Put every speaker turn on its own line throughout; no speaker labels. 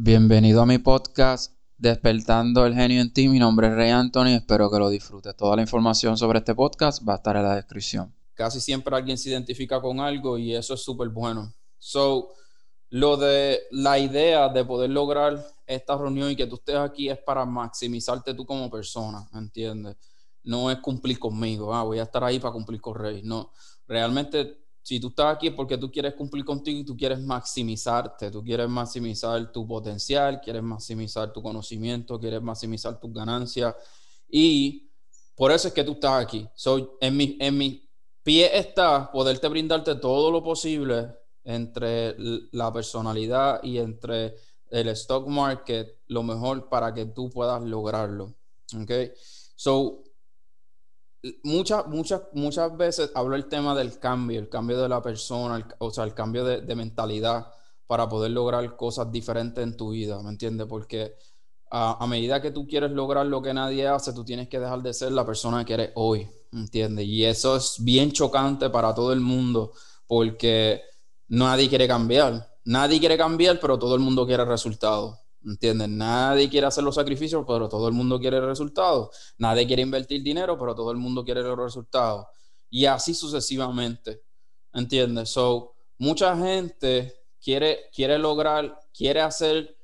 Bienvenido a mi podcast Despertando el genio en ti. Mi nombre es Rey Anthony. Espero que lo disfrutes. Toda la información sobre este podcast va a estar en la descripción.
Casi siempre alguien se identifica con algo y eso es súper bueno. So, lo de la idea de poder lograr esta reunión y que tú estés aquí es para maximizarte tú como persona, ¿entiendes? No es cumplir conmigo, ah, voy a estar ahí para cumplir con Rey. No, realmente si tú estás aquí es porque tú quieres cumplir contigo y tú quieres maximizarte, tú quieres maximizar tu potencial, quieres maximizar tu conocimiento, quieres maximizar tus ganancias y por eso es que tú estás aquí. So, en, mi, en mi pie está poderte brindarte todo lo posible entre la personalidad y entre el stock market, lo mejor para que tú puedas lograrlo. ¿Ok? So, muchas, muchas, muchas veces hablo el tema del cambio, el cambio de la persona, o sea, el cambio de, mentalidad para poder lograr cosas diferentes en tu vida, ¿me entiendes? Porque a, medida que tú quieres lograr lo que nadie hace, tú tienes que dejar de ser la persona que eres hoy, ¿me entiendes? Y eso es bien chocante para todo el mundo, porque nadie quiere cambiar. Nadie quiere cambiar, pero todo el mundo quiere resultados. ¿Entiendes? Nadie quiere hacer los sacrificios, pero todo el mundo quiere el resultado. Nadie quiere invertir dinero, pero todo el mundo quiere los resultados. Y así sucesivamente. ¿Entiendes? So, mucha gente quiere, quiere lograr, quiere hacer,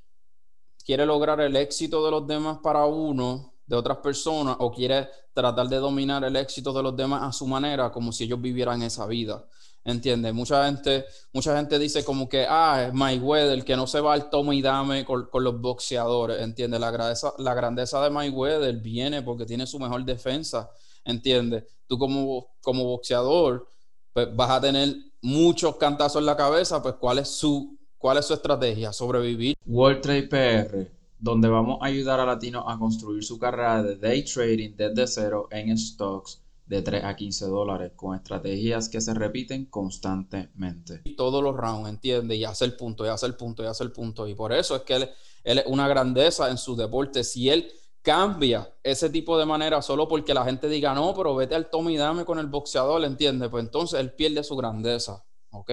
quiere lograr el éxito de los demás para uno, de otras personas, o quiere tratar de dominar el éxito de los demás a su manera, como si ellos vivieran esa vida. ¿Entiendes? Mucha gente, mucha gente dice como que, ah, es Mayweather, que no se va al toma y dame con, los boxeadores, ¿entiendes? La grandeza, la grandeza de Mayweather viene porque tiene su mejor defensa, ¿entiendes? Tú como, como boxeador, pues vas a tener muchos cantazos en la cabeza, pues ¿cuál es su, cuál es su estrategia? Sobrevivir.
World Trade PR, donde vamos a ayudar a latinos a construir su carrera de day trading desde cero en stocks de 3 a 15 dólares con estrategias que se repiten constantemente.
Todos los rounds, entiende, y hace el punto, y hace el punto, y hace el punto. Y por eso es que él, es una grandeza en su deporte. Si él cambia ese tipo de manera solo porque la gente diga, no, pero vete al tome y dame con el boxeador, ¿entiende? Pues entonces él pierde su grandeza, ¿ok?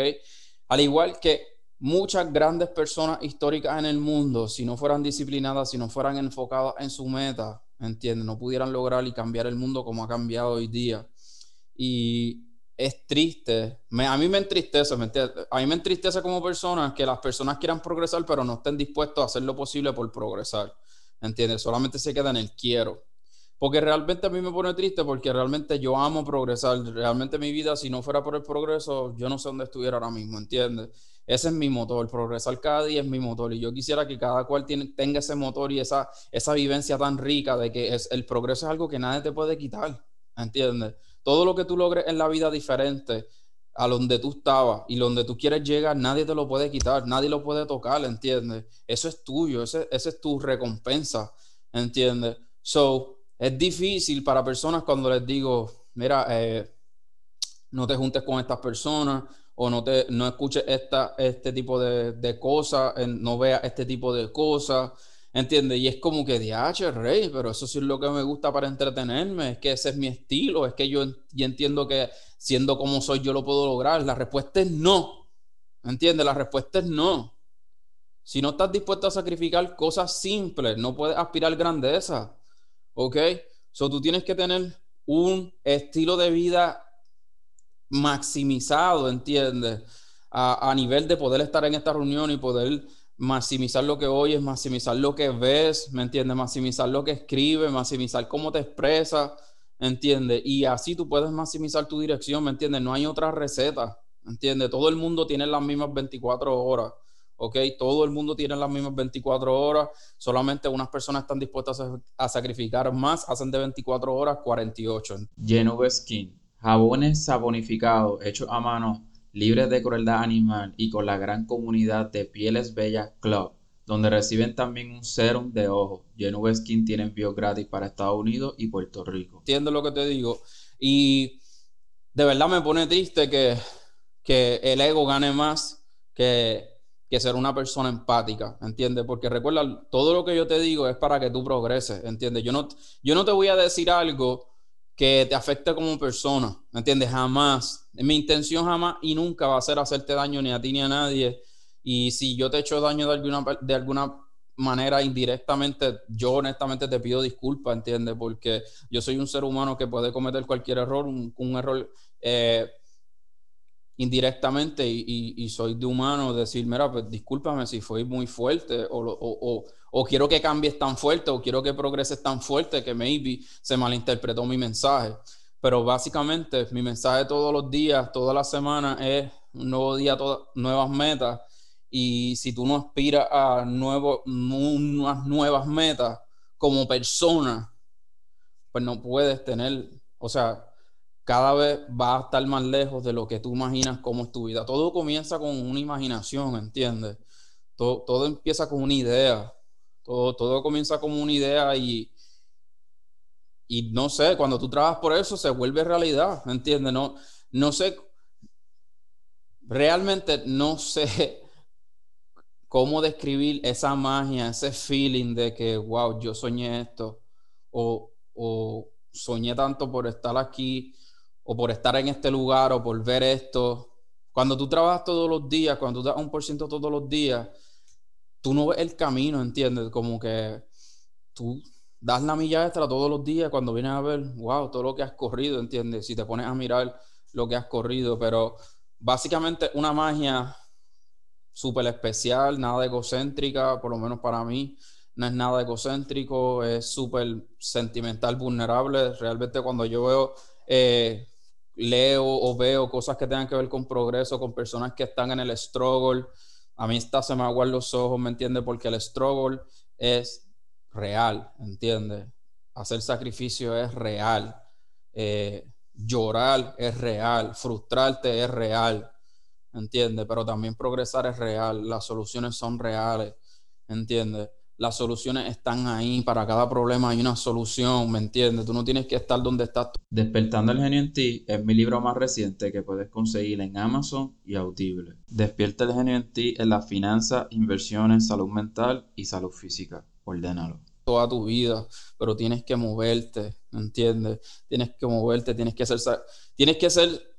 Al igual que muchas grandes personas históricas en el mundo, si no fueran disciplinadas, si no fueran enfocadas en su meta, ¿entiendes? No pudieran lograr y cambiar el mundo como ha cambiado hoy día. Y es triste, a mí me entristece, ¿me A mí me entristece como persona que las personas quieran progresar, pero no estén dispuestos a hacer lo posible por progresar, ¿entiendes? Solamente se queda en el quiero. Porque realmente a mí me pone triste porque realmente yo amo progresar. Realmente mi vida, si no fuera por el progreso, yo no sé dónde estuviera ahora mismo, ¿entiendes? Ese es mi motor, progresar cada día es mi motor y yo quisiera que cada cual tenga ese motor y esa, esa vivencia tan rica de que es, el progreso es algo que nadie te puede quitar, ¿entiendes? Todo lo que tú logres en la vida diferente a donde tú estabas y donde tú quieres llegar, nadie te lo puede quitar, nadie lo puede tocar, ¿entiendes? Eso es tuyo, esa es tu recompensa, ¿entiendes? So, es difícil para personas cuando les digo, mira, eh, no te juntes con estas personas, o no, te, no escuches esta, este tipo de, de cosas, no veas este tipo de cosas, ¿entiendes? Y es como que, diache, rey, pero eso sí es lo que me gusta para entretenerme, es que ese es mi estilo, es que yo, entiendo que siendo como soy yo lo puedo lograr. La respuesta es no, ¿entiendes? La respuesta es no. Si no estás dispuesto a sacrificar cosas simples, no puedes aspirar grandeza, ¿ok? So tú tienes que tener un estilo de vida maximizado, ¿entiendes? A, nivel de poder estar en esta reunión y poder maximizar lo que oyes, maximizar lo que ves, ¿me entiendes? Maximizar lo que escribes, maximizar cómo te expresas, ¿entiendes? Y así tú puedes maximizar tu dirección, ¿me entiendes? No hay otra receta, ¿entiendes? Todo el mundo tiene las mismas 24 horas, ¿ok? Todo el mundo tiene las mismas 24 horas, solamente unas personas están dispuestas a, sacrificar más, hacen de 24 horas 48.
Lleno skin jabones sabonificados hechos a mano, libres de crueldad animal y con la gran comunidad de Pieles Bellas Club, donde reciben también un serum de ojo. Genuve Skin tiene envío gratis para Estados Unidos y Puerto Rico.
Entiendo lo que te digo. Y de verdad me pone triste que, que el ego gane más que, que ser una persona empática, ¿entiendes? Porque recuerda, todo lo que yo te digo es para que tú progreses, ¿entiendes? Yo no, yo no te voy a decir algo que te afecte como persona, ¿me entiendes? Jamás. Mi intención jamás y nunca va a ser hacerte daño ni a ti ni a nadie. Y si yo te he hecho daño de alguna, de alguna manera indirectamente, yo honestamente te pido disculpas, ¿entiendes? Porque yo soy un ser humano que puede cometer cualquier error, un, error eh, indirectamente y, soy de humano decir, mira, pues discúlpame si fui muy fuerte o, o, quiero que cambies tan fuerte o quiero que progreses tan fuerte que maybe se malinterpretó mi mensaje. Pero básicamente mi mensaje todos los días, toda la semana es un nuevo día, todas, nuevas metas. Y si tú no aspiras a nuevo, unas nuevas metas como persona, pues no puedes tener, o sea, cada vez va a estar más lejos de lo que tú imaginas como es tu vida. Todo comienza con una imaginación, ¿entiendes? Todo, todo empieza con una idea. Todo, comienza como una idea y, y no sé, cuando tú trabajas por eso se vuelve realidad, ¿entiendes? No, no sé, realmente no sé cómo describir esa magia, ese feeling de que, wow, yo soñé esto, o, o soñé tanto por estar aquí o por estar en este lugar o por ver esto. Cuando tú trabajas todos los días, cuando tú das un por ciento todos los días, tú no ves el camino, ¿entiendes? Como que tú das la milla extra todos los días cuando vienes a ver, wow, todo lo que has corrido, ¿entiendes? Si te pones a mirar lo que has corrido, pero básicamente una magia súper especial, nada egocéntrica, por lo menos para mí, no es nada egocéntrico, es súper sentimental, vulnerable. Realmente cuando yo veo eh, leo o veo cosas que tengan que ver con progreso, con personas que están en el struggle, a mí se me aguan los ojos, ¿me entiendes? Porque el struggle es real, ¿entiendes? Hacer sacrificio es real. Eh, llorar es real, frustrarte es real, ¿entiendes? Pero también progresar es real, las soluciones son reales, ¿entiendes? Las soluciones están ahí, para cada problema hay una solución, ¿me entiendes? Tú no tienes que estar donde estás.
Despertando el genio en ti es mi libro más reciente que puedes conseguir en Amazon y Audible. Despierta el genio en ti en las finanzas, inversiones, salud mental y salud física. Ordénalo.
Toda tu vida, pero tienes que moverte, ¿me entiendes? Tienes que moverte, tienes que ser, tienes que ser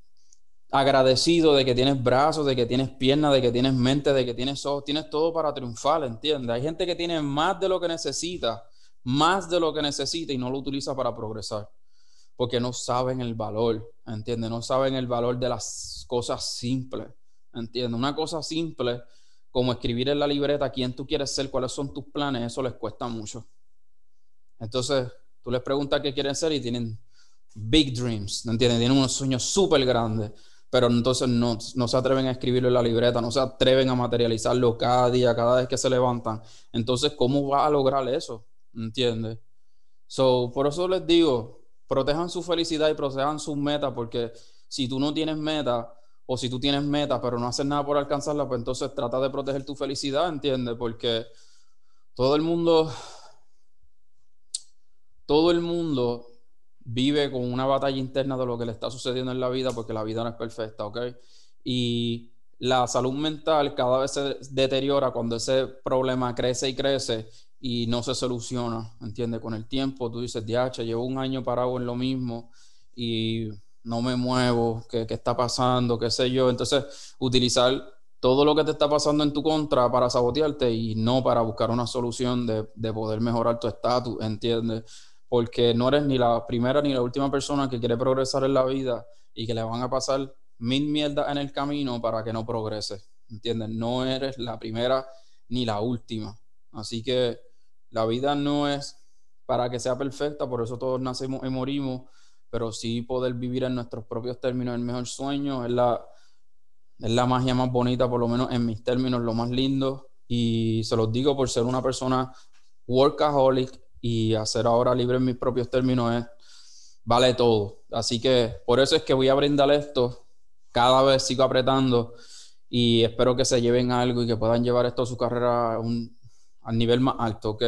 agradecido de que tienes brazos, de que tienes piernas, de que tienes mente, de que tienes ojos, tienes todo para triunfar, ¿entiendes? Hay gente que tiene más de lo que necesita, más de lo que necesita y no lo utiliza para progresar, porque no saben el valor, ¿entiendes? No saben el valor de las cosas simples, ¿entiendes? Una cosa simple como escribir en la libreta quién tú quieres ser, cuáles son tus planes, eso les cuesta mucho. Entonces, tú les preguntas qué quieren ser y tienen big dreams, ¿entiendes? Tienen unos sueños súper grandes pero entonces no, se atreven a escribirlo en la libreta, no se atreven a materializarlo cada día, cada vez que se levantan. Entonces, ¿cómo va a lograr eso? ¿Entiendes? So, por eso les digo, protejan su felicidad y protejan sus metas, porque si tú no tienes meta, o si tú tienes meta, pero no haces nada por alcanzarla, pues entonces trata de proteger tu felicidad, ¿entiendes? Porque todo el mundo, todo el mundo vive con una batalla interna de lo que le está sucediendo en la vida porque la vida no es perfecta, ¿ok? Y la salud mental cada vez se deteriora cuando ese problema crece y crece y no se soluciona, ¿entiendes? Con el tiempo tú dices, diacha, llevo un año parado en lo mismo y no me muevo, ¿qué, ¿qué, está pasando? ¿Qué sé yo? Entonces, utilizar todo lo que te está pasando en tu contra para sabotearte y no para buscar una solución de, de poder mejorar tu estatus, ¿entiendes? Porque no eres ni la primera ni la última persona que quiere progresar en la vida y que le van a pasar mil mierdas en el camino para que no progrese. ¿Entiendes? No eres la primera ni la última. Así que la vida no es para que sea perfecta, por eso todos nacemos y morimos, pero sí poder vivir en nuestros propios términos el mejor sueño, es la, es la magia más bonita, por lo menos en mis términos, lo más lindo. Y se los digo por ser una persona workaholic, y hacer ahora libre en mis propios términos es, vale todo. Así que por eso es que voy a brindar esto, cada vez sigo apretando y espero que se lleven algo y que puedan llevar esto a su carrera a un nivel más alto, ¿ok?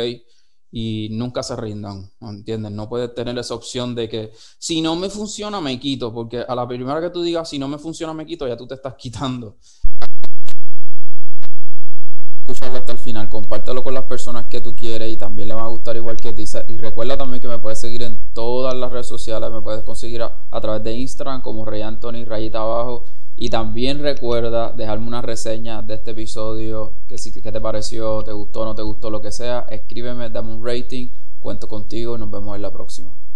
Y nunca se rindan, ¿entienden? No puedes tener esa opción de que si no me funciona, me quito, porque a la primera que tú digas si no me funciona, me quito, ya tú te estás quitando escucharlo hasta el final, compártelo con las personas que tú quieres y también le va a gustar igual que ti. Y recuerda también que me puedes seguir en todas las redes sociales, me puedes conseguir a, través de Instagram como Rey Anthony, rayita abajo. Y también recuerda dejarme una reseña de este episodio, que si que te pareció, te gustó, no te gustó, lo que sea, escríbeme, dame un rating, cuento contigo, nos vemos en la próxima.